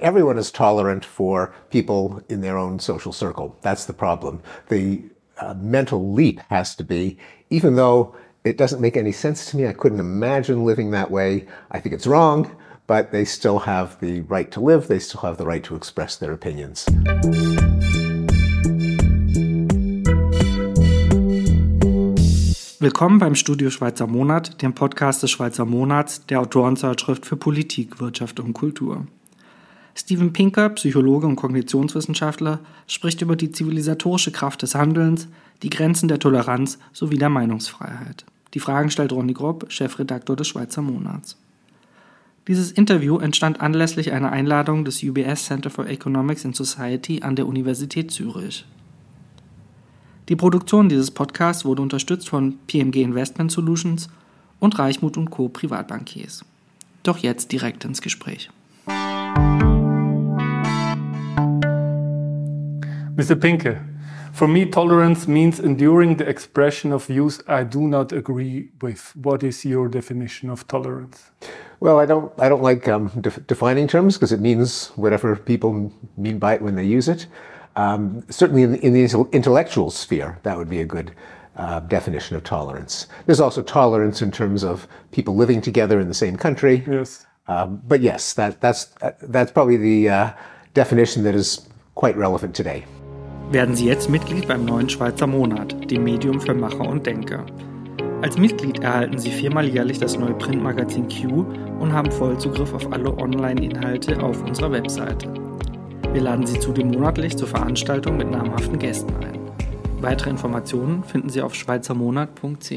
Everyone is tolerant for people in their own social circle. That's the problem. The uh, mental leap has to be, even though it doesn't make any sense to me, I couldn't imagine living that way. I think it's wrong, but they still have the right to live. They still have the right to express their opinions. Willkommen beim Studio Schweizer Monat, dem Podcast des Schweizer Monats, der Autorenzeitschrift für Politik, Wirtschaft und Kultur. Steven Pinker, Psychologe und Kognitionswissenschaftler, spricht über die zivilisatorische Kraft des Handelns, die Grenzen der Toleranz sowie der Meinungsfreiheit. Die Fragen stellt Ronny Grob, Chefredaktor des Schweizer Monats. Dieses Interview entstand anlässlich einer Einladung des UBS Center for Economics and Society an der Universität Zürich. Die Produktion dieses Podcasts wurde unterstützt von PMG Investment Solutions und Reichmut Co. Privatbankiers. Doch jetzt direkt ins Gespräch. Mr. Pinker, for me, tolerance means enduring the expression of views I do not agree with. What is your definition of tolerance? Well, I don't. I don't like um, def defining terms because it means whatever people mean by it when they use it. Um, certainly in the, in the, intellectual sphere, that would be a good uh, definition of tolerance. There's also tolerance in terms of people living together in the same country. Yes. Um, but yes, that, that's, uh, that's probably the uh, definition that is quite relevant today. Werden Sie jetzt Mitglied beim neuen Schweizer Monat, dem Medium für Macher und Denker. Als Mitglied erhalten Sie viermal jährlich das neue Printmagazin Q und haben Vollzugriff auf alle Online-Inhalte auf unserer Webseite. Wir laden Sie zudem monatlich zur Veranstaltung mit namhaften Gästen ein. Weitere Informationen finden Sie auf schweizermonat.ch.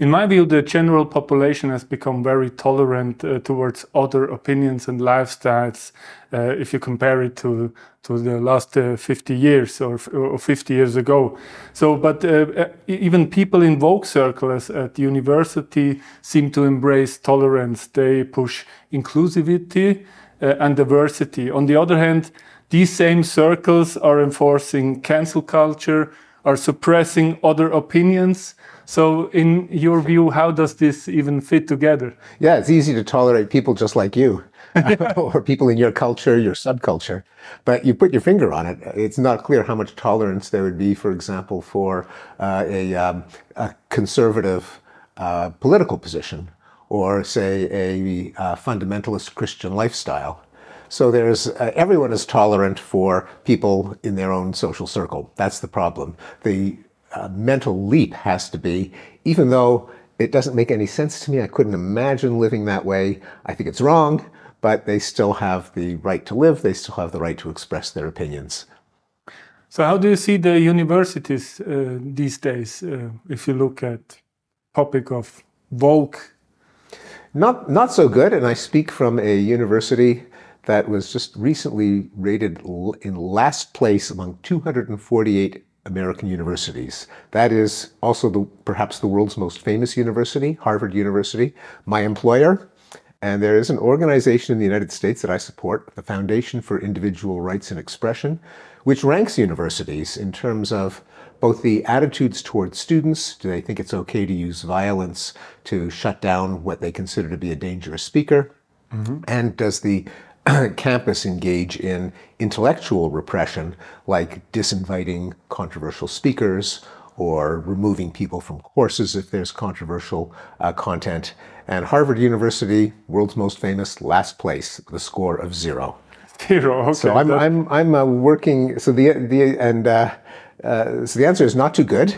In my view, the general population has become very tolerant uh, towards other opinions and lifestyles uh, if you compare it to, to the last uh, 50 years or, or, 50 years ago. So, but uh, uh, even people in woke circles at university seem to embrace tolerance. They push inclusivity uh, and diversity. On the other hand, these same circles are enforcing cancel culture, are suppressing other opinions. So, in your view, how does this even fit together? Yeah, it's easy to tolerate people just like you. or people in your culture, your subculture. But you put your finger on it. It's not clear how much tolerance there would be, for example, for uh, a, um, a, conservative uh, political position or say a uh, fundamentalist Christian lifestyle. So there's uh, everyone is tolerant for people in their own social circle. That's the problem. The uh, mental leap has to be, even though it doesn't make any sense to me, I couldn't imagine living that way. I think it's wrong, but they still have the right to live. They still have the right to express their opinions. So, how do you see the universities uh, these days? Uh, if you look at topic of woke not, not so good. And I speak from a university that was just recently rated in last place among 248 American universities. That is also the, perhaps the world's most famous university, Harvard University, my employer. And there is an organization in the United States that I support, the Foundation for Individual Rights and Expression, which ranks universities in terms of both the attitudes towards students. Do they think it's okay to use violence to shut down what they consider to be a dangerous speaker? Mm-hmm. And does the campus engage in intellectual repression, like disinviting controversial speakers or removing people from courses if there's controversial uh, content? And Harvard University, world's most famous, last place with a score of zero. Zero. Okay. So I'm I'm I'm uh, working. So the the and uh, uh, so the answer is not too good.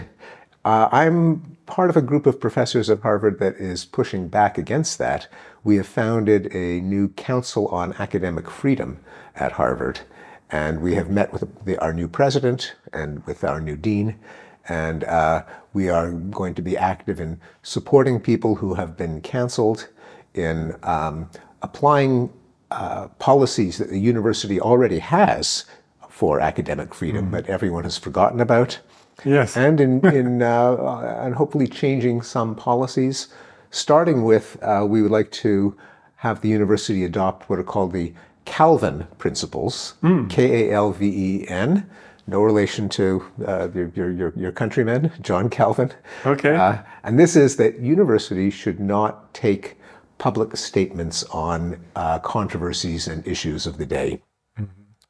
Uh, I'm part of a group of professors at Harvard that is pushing back against that. We have founded a new Council on Academic Freedom at Harvard, and we have met with the, our new president and with our new dean, and uh, we are going to be active in supporting people who have been canceled, in um, applying uh, policies that the university already has for academic freedom, mm. but everyone has forgotten about. Yes. And in, in uh, and hopefully changing some policies, starting with uh, we would like to have the university adopt what are called the Kalven principles, mm. K A L V E N. No relation to uh, your, your, your, countryman, John Calvin. Okay. Uh, and this is that universities should not take public statements on uh, controversies and issues of the day.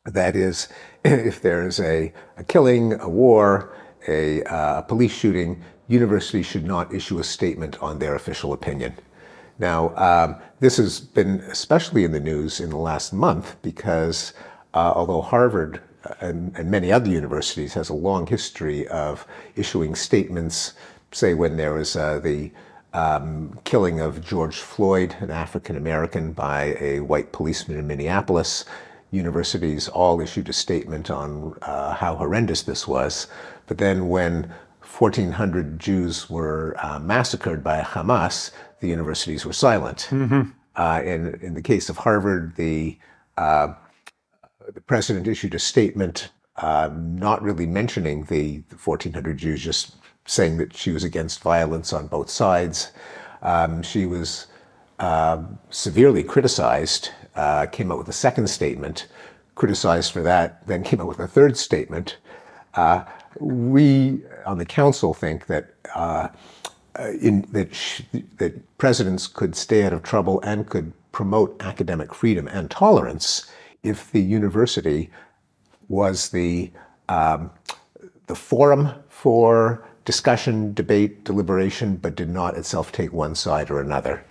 That is, if there's a, a killing, a war, a uh, police shooting, universities should not issue a statement on their official opinion. Now, um, this has been especially in the news in the last month because uh, although Harvard and, and, many other universities has a long history of issuing statements, say when there was uh, the um, killing of George Floyd, an African American, by a white policeman in Minneapolis, universities all issued a statement on uh, how horrendous this was. But then when 1,400 Jews were uh, massacred by Hamas, the universities were silent. Mm-hmm. Uh, in, in the case of Harvard, the, uh, the president issued a statement um, not really mentioning the, the 1,400 Jews, just saying that she was against violence on both sides. Um, she was uh, severely criticized uh, came out with a second statement, criticized for that, then came out with a third statement. Uh, we on the council think that uh, in, that that presidents could stay out of trouble and could promote academic freedom and tolerance if the university was the um, the forum for discussion, debate, deliberation, but did not itself take one side or another.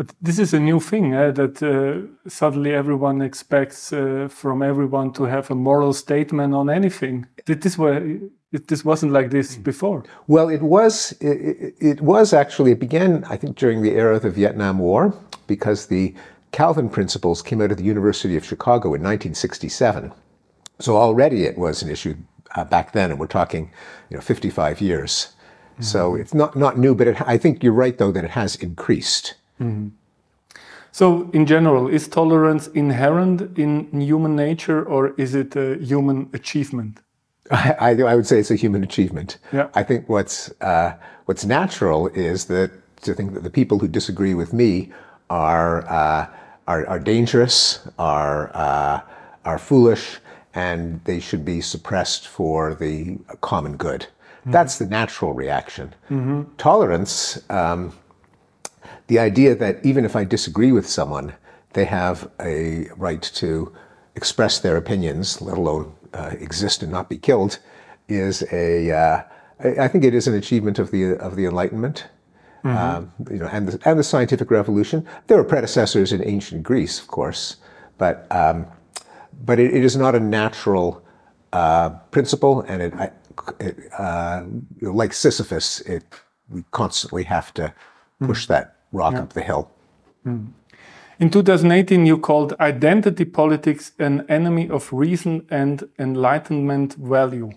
But this is a new thing uh, that uh, suddenly everyone expects uh, from everyone to have a moral statement on anything. This it, this wasn't like this hmm. before? Well, it was. It, it, was actually. It began, I think, during the era of the Vietnam War, because the Kalven principles came out of the University of Chicago in 1967. So already it was an issue uh, back then, and we're talking, you know, 55 years. Mm -hmm. So it's not not new, but it, I think you're right though that it has increased. Mm. So, in general, is tolerance inherent in human nature or is it a human achievement? I, I would say it's a human achievement. Yeah. I think what's, uh, what's natural is that to think that the people who disagree with me are, uh, are, are, dangerous, are, uh, are foolish, and they should be suppressed for the common good. Mm -hmm. That's the natural reaction. Mm -hmm. Tolerance, um, the idea that even if I disagree with someone, they have a right to express their opinions, let alone uh, exist and not be killed, is a. Uh, I think it is an achievement of the of the Enlightenment, mm-hmm. um, you know, and the, and the scientific revolution. There were predecessors in ancient Greece, of course, but um, but it, it is not a natural uh, principle, and it, it uh, like Sisyphus, it we constantly have to push mm-hmm. that rock yeah. up the hill. Mm. In 2018, you called identity politics an enemy of reason and enlightenment value.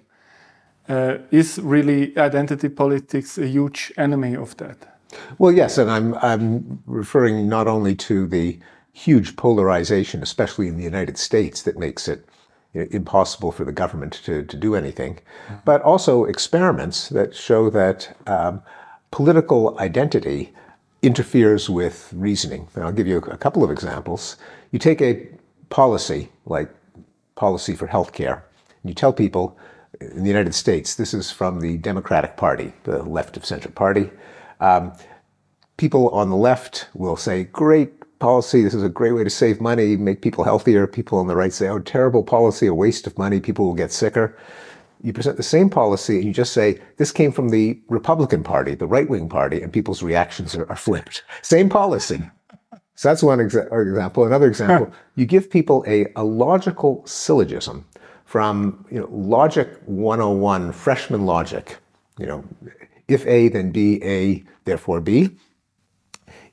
Uh, is really identity politics a huge enemy of that? Well, yes, and I'm I'm referring not only to the huge polarization, especially in the United States, that makes it you know, impossible for the government to, to do anything, mm -hmm. but also experiments that show that um, political identity interferes with reasoning. And I'll give you a couple of examples. You take a policy like policy for healthcare, and you tell people in the United States, this is from the Democratic Party, the left of center party. Um, people on the left will say, great policy, this is a great way to save money, make people healthier. People on the right say, oh, terrible policy, a waste of money, people will get sicker you present the same policy and you just say, this came from the Republican Party, the right wing party, and people's reactions are, are flipped. Same policy. So that's one exa- example. Another example, you give people a, a logical syllogism from you know, Logic 101, freshman logic. You know, if A, then B, A, therefore B.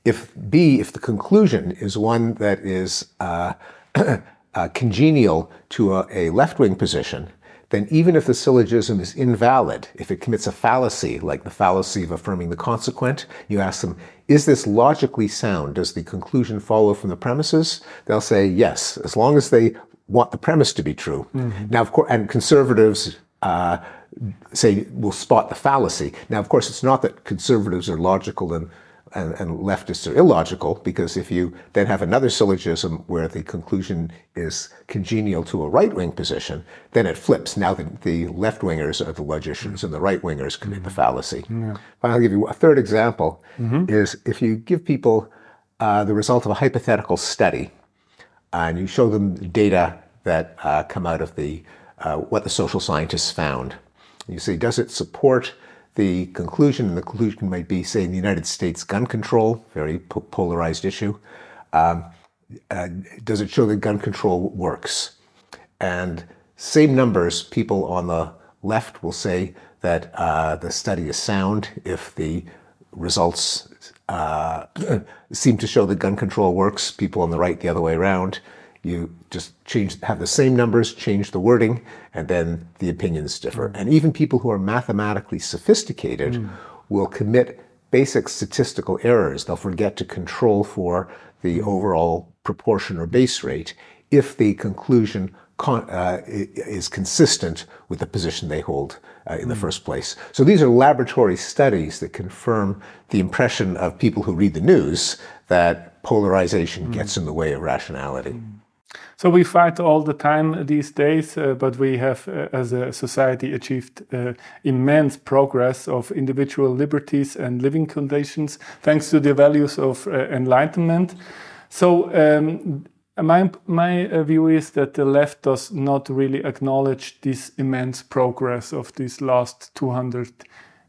If B, if the conclusion is one that is uh, uh, congenial to a, a left wing position, then even if the syllogism is invalid, if it commits a fallacy, like the fallacy of affirming the consequent, you ask them, is this logically sound? Does the conclusion follow from the premises? They'll say yes, as long as they want the premise to be true. Mm-hmm. Now, of course, and conservatives uh, say will spot the fallacy. Now, of course, it's not that conservatives are logical and and, and, leftists are illogical because if you then have another syllogism where the conclusion is congenial to a right wing position, then it flips. Now the, the left wingers are the logicians and the right wingers commit the fallacy. Yeah. I'll give you a third example mm-hmm. is if you give people uh, the result of a hypothetical study, and you show them data that uh, come out of the uh, what the social scientists found. You say, does it support the conclusion? And the conclusion might be, say, in the United States, gun control, very po- polarized issue. Um, uh, does it show that gun control works? And same numbers, people on the left will say that uh, the study is sound if the results uh, seem to show that gun control works. People on the right, the other way around. You just change, have the same numbers, change the wording, and then the opinions differ. Mm. And even people who are mathematically sophisticated mm. will commit basic statistical errors. They'll forget to control for the overall proportion or base rate if the conclusion con- uh, is consistent with the position they hold uh, in mm. the first place. So these are laboratory studies that confirm the impression of people who read the news that polarization mm. gets in the way of rationality. Mm. So we fight all the time these days, uh, but we have, uh, as a society, achieved uh, immense progress of individual liberties and living conditions thanks to the values of uh, enlightenment. So um, my, my uh, view is that the left does not really acknowledge this immense progress of these last 200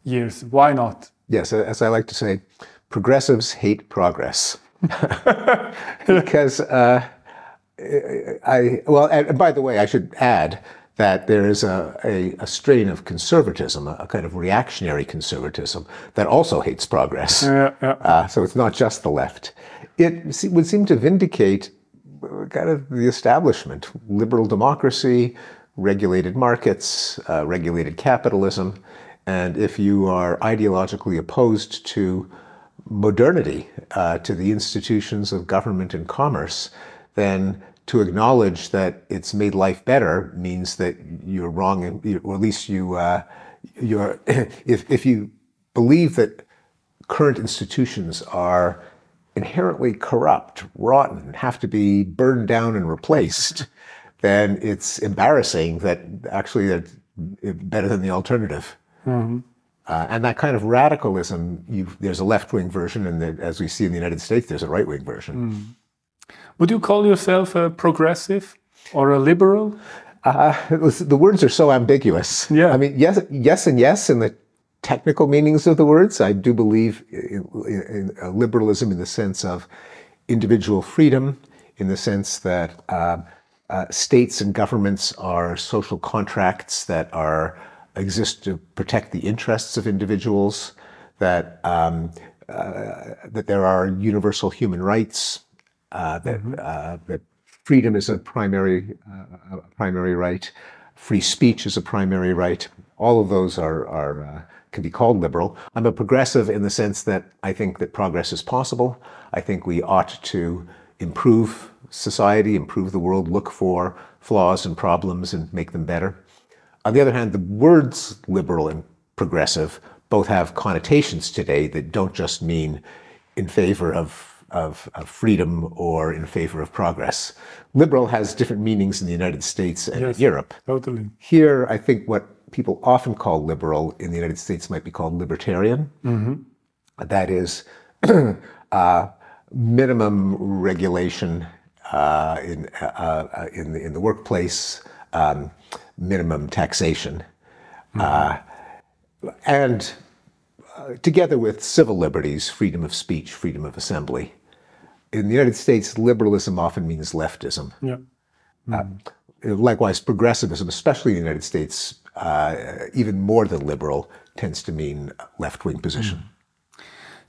years. Why not? Yes, as I like to say, progressives hate progress. because uh, I, well, and by the way, I should add that there is a, a, a strain of conservatism, a, a, kind of reactionary conservatism that also hates progress. Yeah, yeah. Uh, so it's not just the left. It would seem to vindicate uh, kind of the establishment, liberal democracy, regulated markets, uh, regulated capitalism. And if you are ideologically opposed to modernity, uh, to the institutions of government and commerce, then to acknowledge that it's made life better means that you're wrong, or at least you uh, you're if if you believe that current institutions are inherently corrupt, rotten, have to be burned down and replaced, then it's embarrassing that actually they're better than the alternative. Mm-hmm. Uh, and that kind of radicalism, there's a left wing version, and the, as we see in the United States, there's a right wing version. Mm. Would you call yourself a progressive or a liberal? Uh, the words are so ambiguous. Yeah. I mean, yes, yes, and yes in the technical meanings of the words. I do believe in, in, in liberalism in the sense of individual freedom, in the sense that uh, uh, states and governments are social contracts that are exist to protect the interests of individuals. That um, uh, that there are universal human rights uh, that mm-hmm. uh, that freedom is a primary uh, a primary right, free speech is a primary right. All of those are are uh, can be called liberal. I'm a progressive in the sense that I think that progress is possible. I think we ought to improve society, improve the world, look for flaws and problems and make them better. On the other hand, the words liberal and progressive both have connotations today that don't just mean in favor of of, of, freedom or in favor of progress. Liberal has different meanings in the United States and yes, Europe. Totally. Here, I think what people often call liberal in the United States might be called libertarian. Mm-hmm. That is uh, minimum regulation uh, in, uh, uh, in, the, in the workplace, um, minimum taxation. Mm-hmm. Uh, and uh, together with civil liberties, freedom of speech, freedom of assembly. In the United States, liberalism often means leftism. Yeah. Mm-hmm. likewise, progressivism, especially in the United States, uh, even more than liberal, tends to mean left wing position. Mm.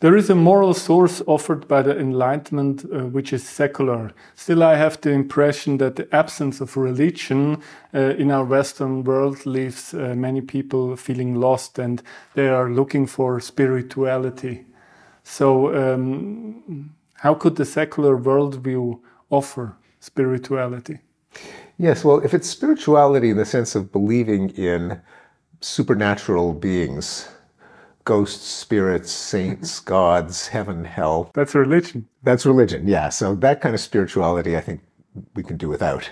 There is a moral source offered by the Enlightenment uh, which is secular. Still, I have the impression that the absence of religion uh, in our Western world leaves uh, many people feeling lost and they are looking for spirituality. So, um, how could the secular worldview offer spirituality? Yes, well, if it's spirituality in the sense of believing in supernatural beings, ghosts, spirits, saints, gods, heaven, hell. That's religion. That's religion, yeah. So that kind of spirituality, I think we can do without.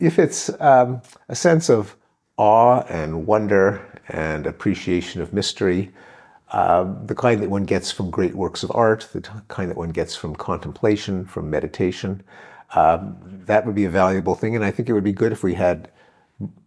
If it's um, a sense of awe and wonder and appreciation of mystery, uh, the kind that one gets from great works of art, the kind that one gets from contemplation, from meditation. Um, that would be a valuable thing, and I think it would be good if we had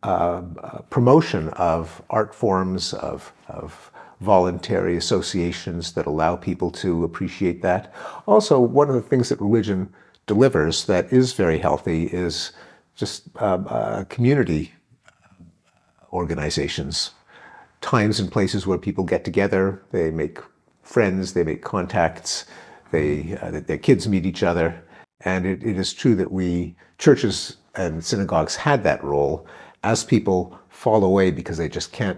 uh, promotion of art forms, of, of voluntary associations that allow people to appreciate that. Also, one of the things that religion delivers that is very healthy is just uh, uh, community organizations, times and places where people get together, they make friends, they make contacts, they, uh, their kids meet each other. And it, it is true that we, churches and synagogues had that role. As people fall away because they just can't,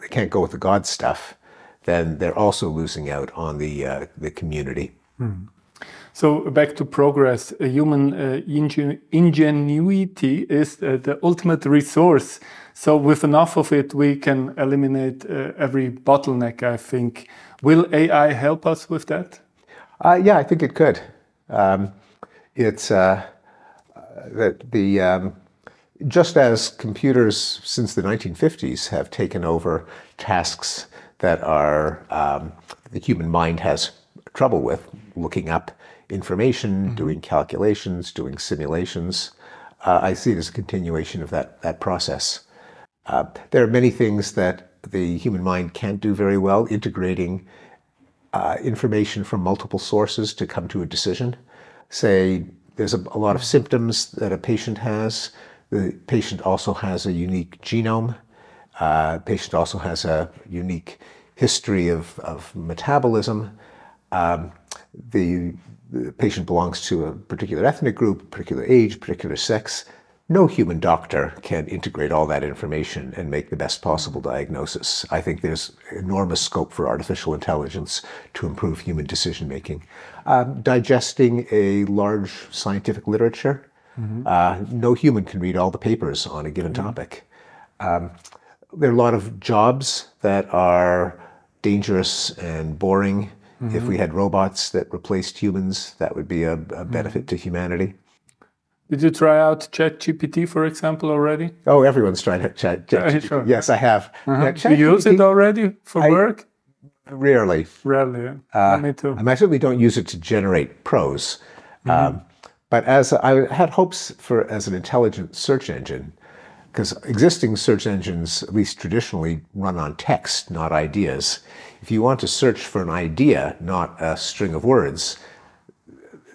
they can't go with the God stuff, then they're also losing out on the, uh, the community. Hmm. So back to progress, human uh, ingenuity is uh, the ultimate resource. So with enough of it, we can eliminate uh, every bottleneck. I think. Will AI help us with that? Uh, yeah, I think it could. Um, it's uh, that the um, just as computers since the 1950s have taken over tasks that are um, the human mind has trouble with, looking up information, mm -hmm. doing calculations, doing simulations. Uh, I see it as a continuation of that that process. Uh, there are many things that the human mind can't do very well, integrating uh, information from multiple sources to come to a decision. Say there's a, a, lot of symptoms that a patient has. The patient also has a unique genome. Uh, patient also has a unique history of, of metabolism. Um, the the patient belongs to a particular ethnic group, particular age, particular sex, no human doctor can integrate all that information and make the best possible diagnosis. I think there's enormous scope for artificial intelligence to improve human decision making. Um, digesting a large scientific literature, mm-hmm. uh, no human can read all the papers on a given mm-hmm. topic. Um, there are a lot of jobs that are dangerous and boring Mm-hmm. If we had robots that replaced humans, that would be a, a benefit mm-hmm. to humanity. Did you try out ChatGPT, for example, already? Oh, everyone's tried out Chat. Uh, sure. Yes, I have. Uh-huh. Yeah, you use it already for I, work? Rarely. Rarely. Uh, Me too. I certainly don't use it to generate prose. Mm-hmm. Um, but as I had hopes for as an intelligent search engine, because existing search engines, at least traditionally, run on text, not ideas. If you want to search for an idea, not a string of words,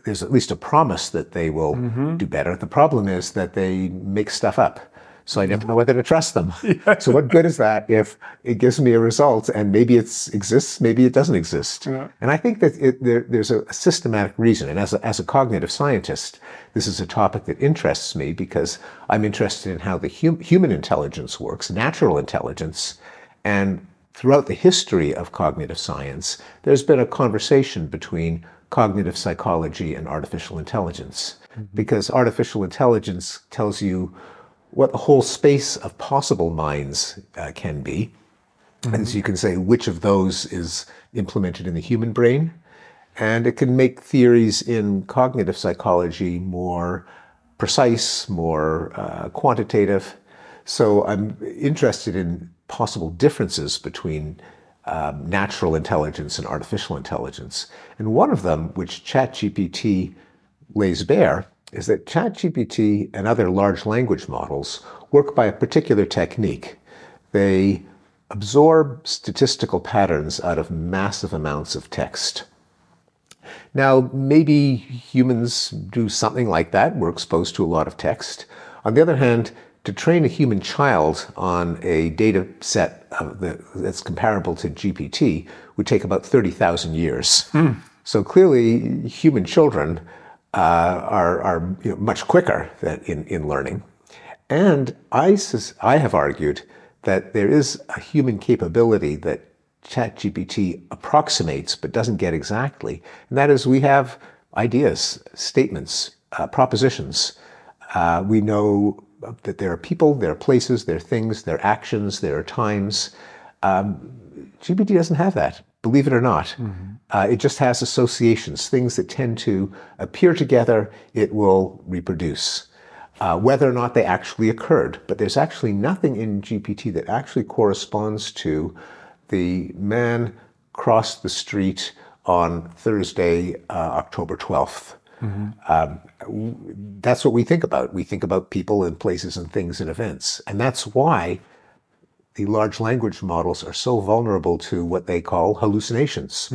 there's at least a promise that they will mm-hmm. do better. The problem is that they make stuff up. So I never know whether to trust them. Yeah. So what good is that if it gives me a result and maybe it exists, maybe it doesn't exist? Yeah. And I think that it, there, there's a systematic reason. And as a, as a cognitive scientist, this is a topic that interests me because I'm interested in how the hum, human intelligence works, natural intelligence, and throughout the history of cognitive science, there's been a conversation between cognitive psychology and artificial intelligence. Mm-hmm. Because artificial intelligence tells you what the whole space of possible minds uh, can be. Mm-hmm. And so you can say which of those is implemented in the human brain. And it can make theories in cognitive psychology more precise, more uh, quantitative. So I'm interested in possible differences between um, natural intelligence and artificial intelligence. And one of them, which ChatGPT lays bare, is that ChatGPT and other large language models work by a particular technique. They absorb statistical patterns out of massive amounts of text. Now, maybe humans do something like that. We're exposed to a lot of text. On the other hand, to train a human child on a data set the, that's comparable to GPT would take about 30,000 years. Mm. So clearly, human children uh, are, are you know, much quicker in, in learning. And I, I have argued that there is a human capability that ChatGPT approximates but doesn't get exactly. And that is we have ideas, statements, uh, propositions. Uh, we know that there are people, there are places, there are things, there are actions, there are times. Um, GPT doesn't have that, believe it or not. Mm-hmm. Uh, it just has associations, things that tend to appear together, it will reproduce. Uh, whether or not they actually occurred. But there's actually nothing in GPT that actually corresponds to the man crossed the street on Thursday, uh, October 12th. Um, w- that's what we think about. We think about people and places and things and events. And that's why the large language models are so vulnerable to what they call hallucinations.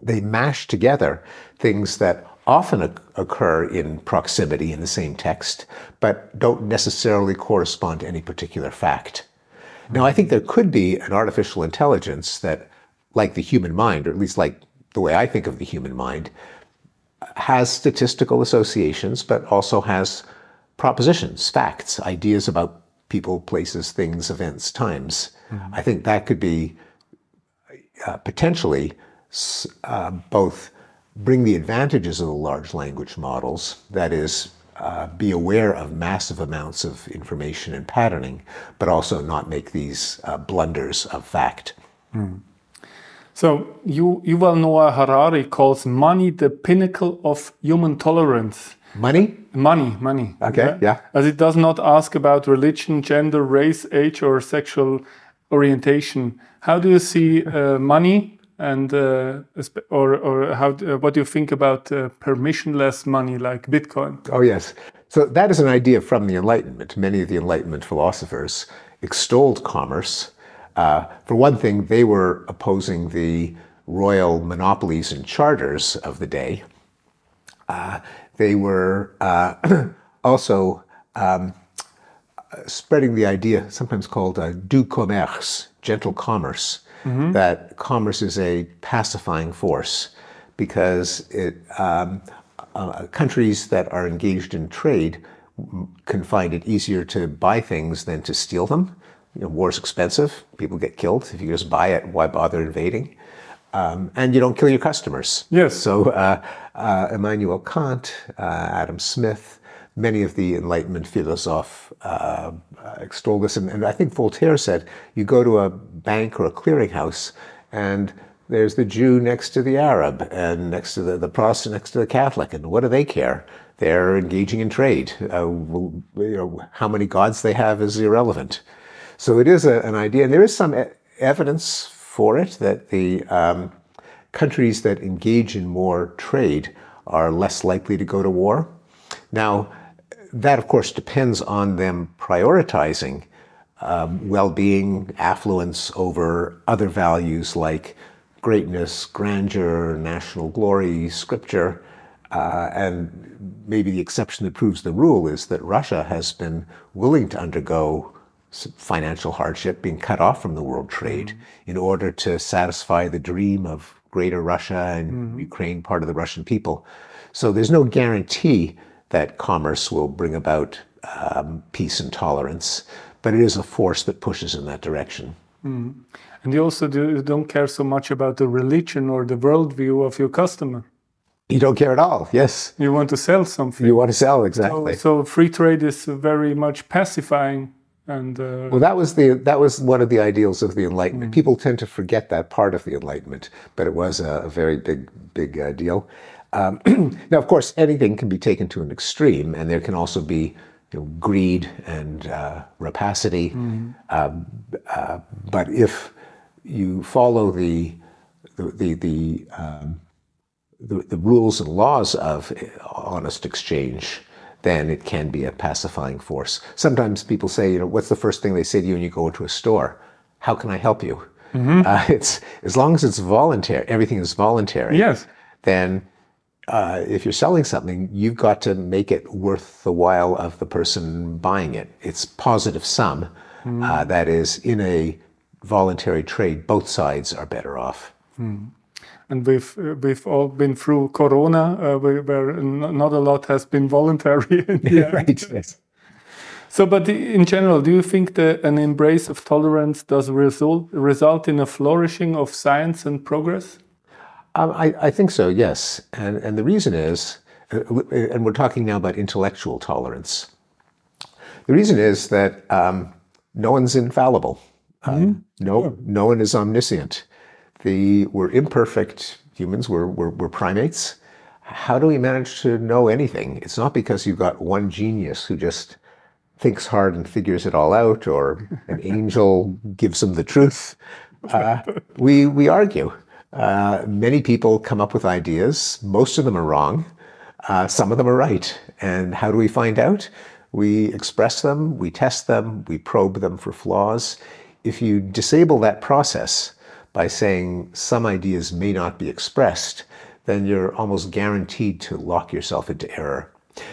They mash together things that often oc- occur in proximity in the same text, but don't necessarily correspond to any particular fact. Now, I think there could be an artificial intelligence that, like the human mind, or at least like the way I think of the human mind, has statistical associations, but also has propositions, facts, ideas about people, places, things, events, times. I think that could be uh, potentially uh, both bring the advantages of the large language models, that is, uh, be aware of massive amounts of information and patterning, but also not make these uh, blunders of fact. So you, Yuval Noah Harari calls money the pinnacle of human tolerance. Money? Money, money. Okay, yeah. As it does not ask about religion, gender, race, age, or sexual orientation. How do you see uh, money, and uh, or or how uh, what do you think about uh, permissionless money like Bitcoin? Oh, yes. So that is an idea from the Enlightenment. Many of the Enlightenment philosophers extolled commerce. Uh, for one thing, they were opposing the royal monopolies and charters of the day. Uh, they were uh, also um, spreading the idea, sometimes called uh, doux commerce, gentle commerce, that commerce is a pacifying force because it um, uh, countries that are engaged in trade can find it easier to buy things than to steal them. You know, war is expensive; people get killed. If you just buy it, why bother invading? Um, and you don't kill your customers. Yes. So uh, uh, Immanuel Kant, uh, Adam Smith, many of the Enlightenment philosophers uh, extol this, and, and I think Voltaire said, you go to a bank or a clearinghouse, and there's the Jew next to the Arab, and next to the, the Protestant next to the Catholic, and what do they care? They're engaging in trade. Uh, you know, how many gods they have is irrelevant. So it is a, an idea, and there is some e- evidence for it that the um, countries that engage in more trade are less likely to go to war. Now, that of course depends on them prioritizing um, well being, affluence over other values like greatness, grandeur, national glory, scripture. Uh, and maybe the exception that proves the rule is that Russia has been willing to undergo financial hardship, being cut off from the world trade, mm-hmm. in order to satisfy the dream of greater Russia and mm-hmm. Ukraine, part of the Russian people. So there's no guarantee that commerce will bring about um, peace and tolerance, but it is a force that pushes in that direction. Mm-hmm. And you also do, you don't care so much about the religion or the worldview of your customer. You don't care at all. Yes, You want to sell something. you want to sell so, exactly. so free trade is very much pacifying and uh, Well, that was the that was one of the ideals of the Enlightenment. People tend to forget that part of the Enlightenment, but it was a, a very big big uh, deal. Um, now, of course, anything can be taken to an extreme, and there can also be you know, greed and uh, rapacity. Um, uh, but if you follow the the the, the um, the, the rules and laws of honest exchange, then it can be a pacifying force. Sometimes people say, you know, what's the first thing they say to you when you go into a store? How can I help you? Uh, it's as long as it's voluntary, everything is voluntary. yes. Then, uh, if you're selling something, you've got to make it worth the while of the person buying it. It's positive sum. Uh, that is, in a voluntary trade, both sides are better off. And we've uh, we've all been through Corona, uh, where, not a lot has been voluntary. right. Yes. So, but in general, do you think that an embrace of tolerance does result result in a flourishing of science and progress? Um, I, I think so, yes. And, and the reason is, uh, and we're talking now about intellectual tolerance. The reason is that um, no one's infallible. Um, no, no one is omniscient. The, we're imperfect humans, we're, we're, we're primates. How do we manage to know anything? It's not because you've got one genius who just thinks hard and figures it all out, or an angel gives them the truth. uh, we we argue. Uh, many people come up with ideas. Most of them are wrong. Uh, some of them are right. And how do we find out? We express them, we test them, we probe them for flaws. If you disable that process by saying some ideas may not be expressed, then you're almost guaranteed to lock yourself into error.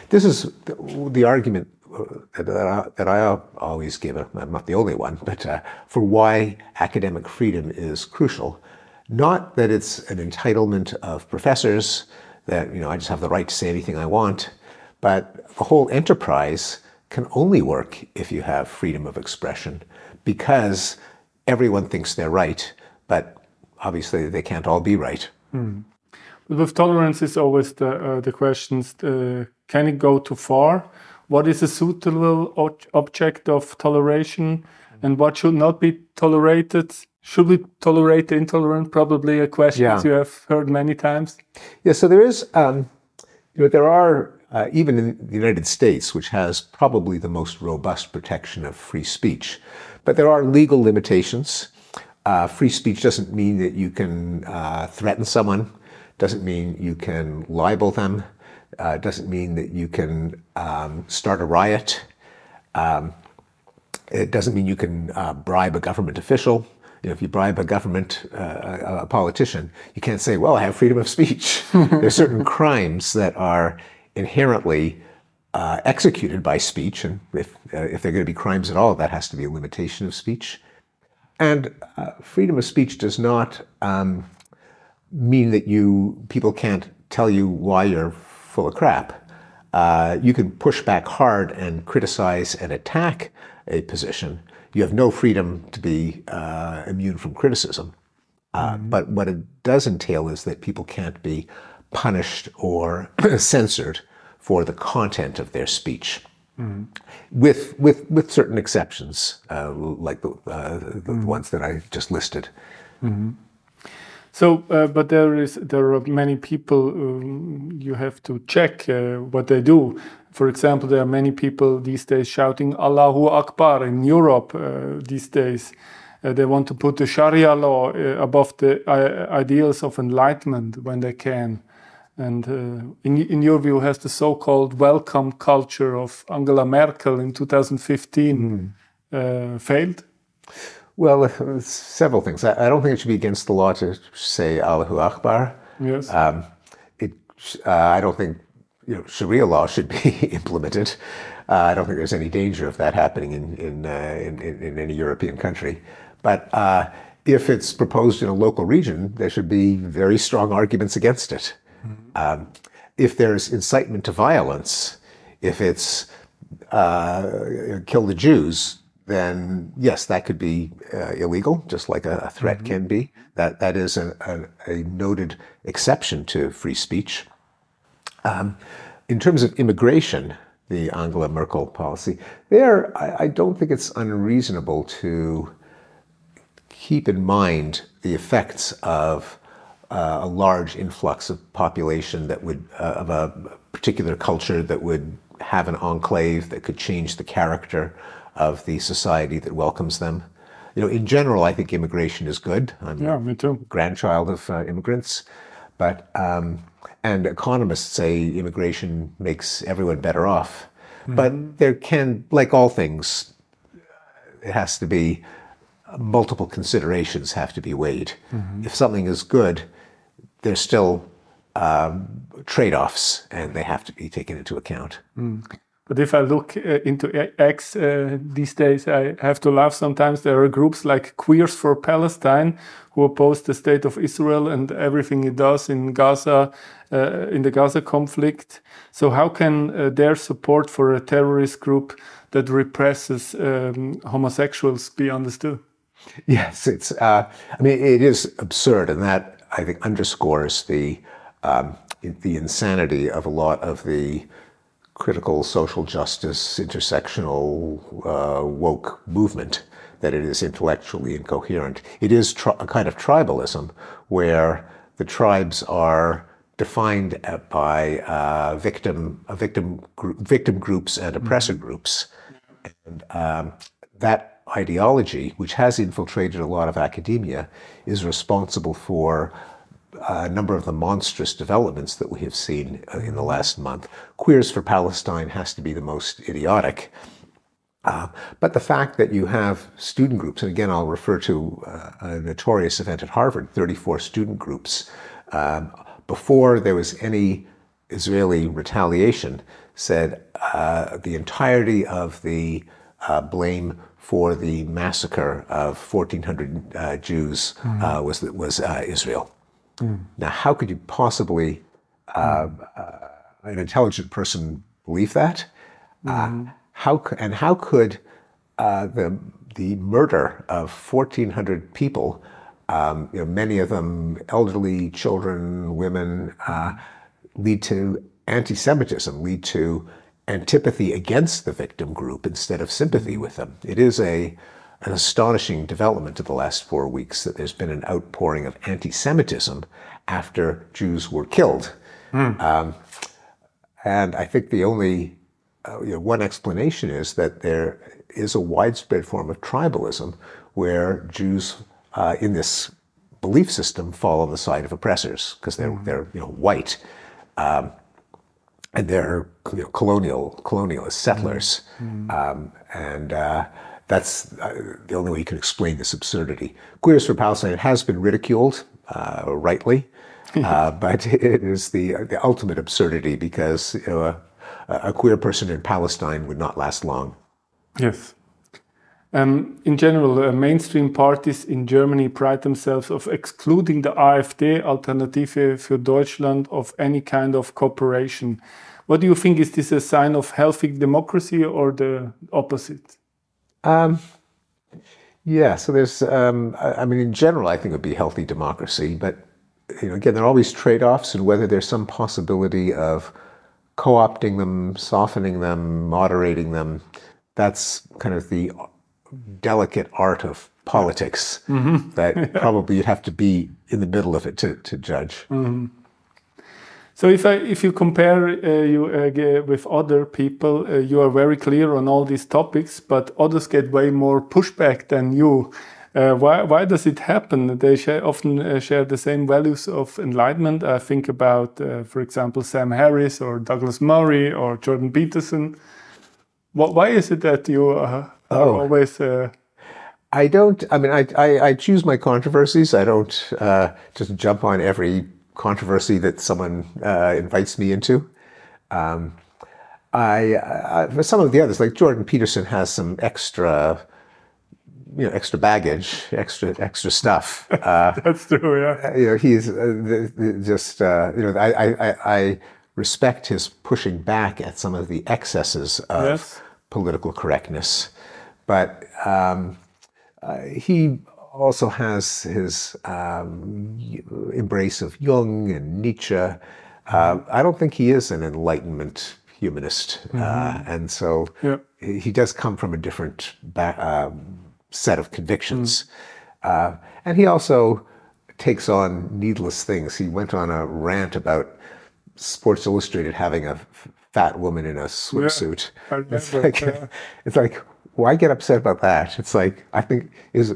This is the, argument uh, that I, always give. I'm not the only one, but uh, for why academic freedom is crucial. Not that it's an entitlement of professors that you know I just have the right to say anything I want, but the whole enterprise can only work if you have freedom of expression because everyone thinks they're right, but obviously they can't all be right. Mm. With tolerance is always the uh, the questions: uh, Can it go too far? What is a suitable object of toleration, and what should not be tolerated? Should we tolerate the intolerant? Probably a question yeah. you have heard many times. Yeah, so there is, um, you know, there are, uh, even in the United States, which has probably the most robust protection of free speech, but there are legal limitations. Uh, free speech doesn't mean that you can uh, threaten someone, doesn't mean you can libel them, uh, doesn't mean that you can um, start a riot. Um, it doesn't mean you can uh, bribe a government official you know, if you bribe a government, uh, a politician, you can't say, well, I have freedom of speech. There's certain crimes that are inherently uh, executed by speech, and if, uh, if they're going to be crimes at all, that has to be a limitation of speech. And uh, freedom of speech does not um, mean that you people can't tell you why you're full of crap. Uh, you can push back hard and criticize and attack a position, you have no freedom to be uh, immune from criticism. Uh, mm-hmm. But what it does entail is that people can't be punished or censored for the content of their speech. Mm-hmm. With, with, with certain exceptions, uh, like the, uh, the mm-hmm. ones that I just listed. Mm-hmm. So, uh, but there is there are many people um, you have to check uh, what they do. For example, there are many people these days shouting Allahu Akbar in Europe uh, these days. Uh, they want to put the Sharia law uh, above the ideals of enlightenment when they can. And in, in your view, has the so-called welcome culture of Angela Merkel in 2015 mm. failed? Well, several things. I, I, don't think it should be against the law to say Allahu Akbar. Yes. Um, it, uh, I don't think you know, Sharia law should be implemented. Uh, I don't think there's any danger of that happening in in, uh, in, in, any European country. But uh, if it's proposed in a local region, there should be very strong arguments against it. Um, if there's incitement to violence, if it's uh, kill the Jews, then yes, that could be uh, illegal, just like a, a threat mm-hmm. can be. That that is a, a, a, noted exception to free speech. Um, in terms of immigration, the Angela Merkel policy, there I, I don't think it's unreasonable to keep in mind the effects of uh, a large influx of population that would uh, of a particular culture that would have an enclave that could change the character of the society that welcomes them. You know, in general, I think immigration is good. I'm yeah, me too. grandchild of uh, immigrants, but um, and economists say immigration makes everyone better off. Mm-hmm. But there can, like all things, it has to be multiple considerations have to be weighed. Mm-hmm. If something is good, there's still um, trade-offs, and they have to be taken into account. Mm. But if I look uh, into X uh, these days, I have to laugh sometimes. There are groups like Queers for Palestine who oppose the state of Israel and everything it does in Gaza, uh, in the Gaza conflict. So, how can uh, their support for a terrorist group that represses um, homosexuals be understood? Yes, it's. Uh, I mean, it is absurd, and that I think underscores the um, the insanity of a lot of the critical social justice, intersectional, uh, woke movement, that it is intellectually incoherent. It is a kind of tribalism where the tribes are defined by uh, victim, victim, gr- victim groups and oppressor mm-hmm. groups. And um, that ideology, which has infiltrated a lot of academia, is responsible for a number of the monstrous developments that we have seen in the last month. Queers for Palestine has to be the most idiotic. Uh, but the fact that you have student groups, and again, I'll refer to uh, a notorious event at Harvard 34 student groups, um, before there was any Israeli retaliation, said uh, the entirety of the uh, blame for the massacre of 1,400 uh, Jews mm. was, was Israel. Mm. Now, how could you possibly, mm. an intelligent person, believe that? Mm how and how could uh, the the murder of 1,400 people, um, you know, many of them elderly, children, women, uh, lead to anti-Semitism, lead to antipathy against the victim group instead of sympathy with them. It is a an astonishing development of the last four weeks that there's been an outpouring of anti-Semitism after Jews were killed. Mm. Um, and I think the only uh, you know, one explanation is that there is a widespread form of tribalism where Jews uh, in this belief system fall on the side of oppressors because they're, mm-hmm. they're you know, white. Um, and they're you know, colonial colonialist settlers, mm-hmm. um, and uh, that's uh, the only way you can explain this absurdity. Queers for Palestine has been ridiculed, uh, rightly, uh, but it is the the ultimate absurdity because you know, a queer person in Palestine would not last long. Yes. Um, in general, uh, mainstream parties in Germany pride themselves of excluding the AfD, Alternative für Deutschland, of any kind of cooperation. What do you think? Is this a sign of healthy democracy or the opposite? Um, yeah, so there's, um, I mean, in general, I think it would be healthy democracy, but you know, again, there are always trade-offs, and whether there's some possibility of co-opting them, softening them, moderating them. That's kind of the delicate art of politics mm-hmm. that probably you'd have to be in the middle of it to, to judge. Mm-hmm. So if I, if you compare uh, you uh, with other people, uh, you are very clear on all these topics, but others get way more pushback than you. Uh, why, why does it happen? They share, often uh, share the same values of enlightenment. I think about, uh, for example, Sam Harris or Douglas Murray or Jordan Peterson. What, why is it that you uh, are oh. always? Uh, I don't. I mean, I, I, I choose my controversies. I don't uh, just jump on every controversy that someone invites me into. Um, I, I, for some of the others, like Jordan Peterson, has some extra you know extra baggage, extra extra stuff. Uh, That's true. Yeah. You know, he's uh, just uh, you know I, I I respect his pushing back at some of the excesses of yes. political correctness, but um, uh, he also has his um, embrace of Jung and Nietzsche. Uh, I don't think he is an Enlightenment humanist, uh, mm-hmm. and so yep. he does come from a different back set of convictions. Mm. Uh, and he also takes on needless things. He went on a rant about Sports Illustrated having a fat woman in a swimsuit. Yeah, it's, like, yeah. it's like, why get upset about that? It's like, I think is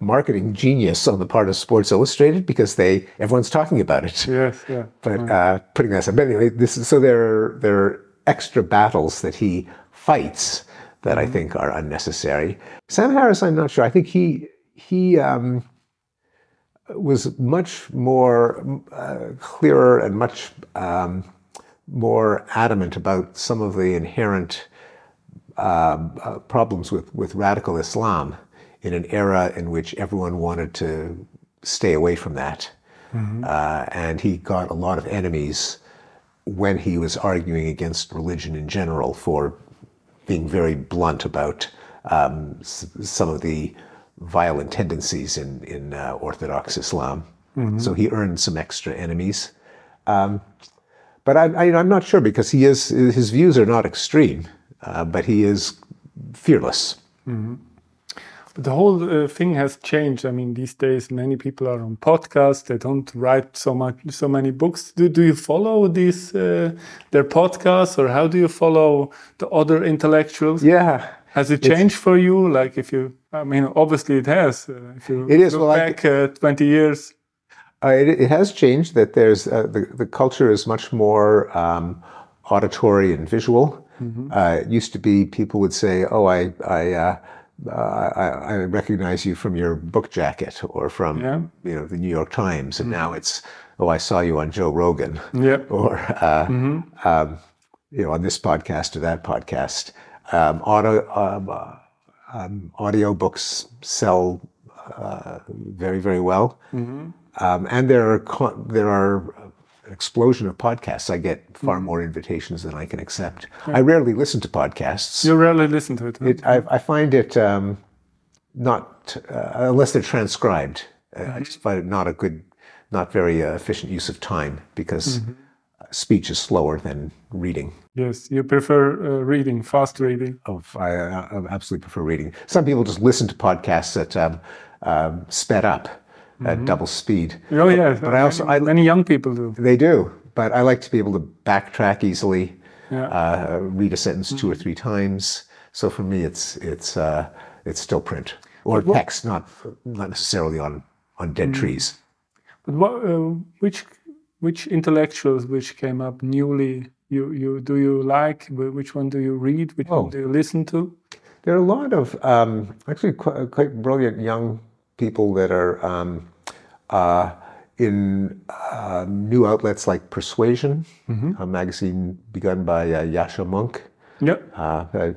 marketing genius on the part of Sports Illustrated because they everyone's talking about it. Yes, yeah. But uh, putting that aside, but anyway, this is so there are there are extra battles that he fights that I mm-hmm. think are unnecessary. Sam Harris, I'm not sure. I think he he um, was much more uh, clearer and much um, more adamant about some of the inherent uh, uh, problems with with radical Islam in an era in which everyone wanted to stay away from that, mm-hmm. Uh, and he got a lot of enemies when he was arguing against religion in general for being very blunt about um, s- some of the violent tendencies in in uh, Orthodox Islam. Mm-hmm. So he earned some extra enemies. Um, but I, I, am not sure because he is his views are not extreme, uh, but he is fearless. Mm-hmm. But the whole uh, thing has changed. I mean, these days many people are on podcasts. They don't write so much, so many books. Do do you follow these uh, their podcasts, or how do you follow the other intellectuals? Yeah. Has it changed it's, for you? Like if you, I mean, obviously it has. Uh, if you It is, look well, I- back uh, 20 years. Uh, it, it has changed that there's uh, the, the culture is much more um, auditory and visual. Uh, it used to be people would say, "Oh, I I, uh, uh, I I recognize you from your book jacket or from Yeah. you know the New York Times," and now it's, "Oh, I saw you on Joe Rogan," Yeah. or uh, um, you know on this podcast or that podcast. Um, auto um, uh, um, audio books sell uh, very very well, um, and there are there are an explosion of podcasts. I get far more invitations than I can accept. I rarely listen to podcasts. You rarely listen to it. huh? It, I, I find it um, not uh, unless they're transcribed. Uh, I just find it not a good, not very uh, efficient use of time because speech is slower than reading. yes, you prefer uh, reading, fast reading. Of I, I absolutely prefer reading. Some people just listen to podcasts that um, um, sped up at double speed. Oh, yeah. but I also- many, I- many young people do. They do, but I like to be able to backtrack easily, Yeah. uh, read a sentence two or three times. So for me, it's it's uh, it's still print or text, not not necessarily on on dead trees. But what, uh, which which intellectuals which came up newly? You you do you like? Which one do you read? Which Oh. one do you listen to? There are a lot of um, actually quite, quite brilliant young people that are um, uh, in uh, new outlets like Persuasion, a magazine begun by uh, Yascha Mounk. Yeah. uh, a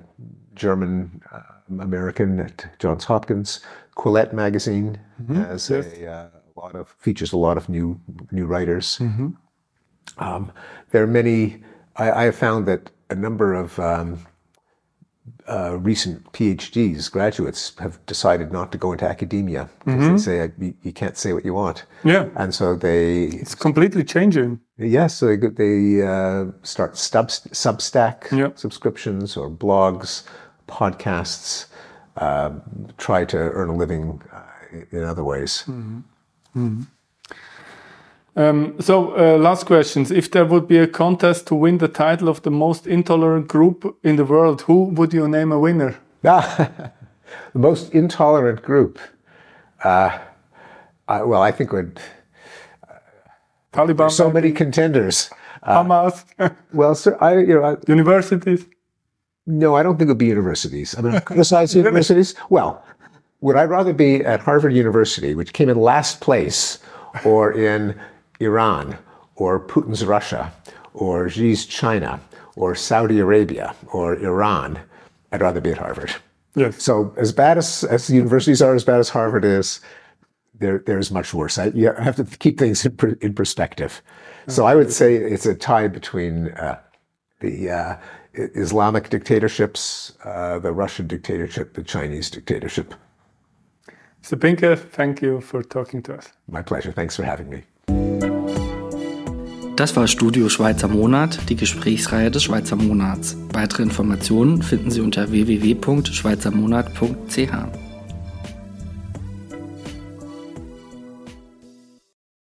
German uh, American at Johns Hopkins. Quillette magazine has a, uh, lot of features a lot of new new writers. Um, there are many. I, I have found that a number of um, uh, recent PhDs graduates have decided not to go into academia because they say you, you can't say what you want, Yeah. and so they It's completely changing. Yes, so they, they uh, start stub, Substack subscriptions or blogs, podcasts, um, try to earn a living uh, in other ways. Um, so, uh, last questions. If there would be a contest to win the title of the most intolerant group in the world, who would you name a winner? Ah, the most intolerant group. Uh, I, well, I think would Taliban, so many contenders. Hamas, Well, sir, I you know I, universities. No, I don't think it would be universities. I mean, to criticize universities. Well, would I rather be at Harvard University, which came in last place, or in Iran, or Putin's Russia, or Xi's China, or Saudi Arabia, or Iran? I'd rather be at Harvard. So, as bad as, as the universities are, as bad as Harvard is, there, there's much worse. I, you have to keep things in, per, in perspective. So, I would say it's a tie between uh, the uh, Islamic dictatorships, uh, the Russian dictatorship, the Chinese dictatorship. Pinker, thank you for talking to us. My pleasure. Thanks for having me. Das war Studio Schweizer Monat, die Gesprächsreihe des Schweizer Monats. Weitere Informationen finden Sie unter www.schweizermonat.ch.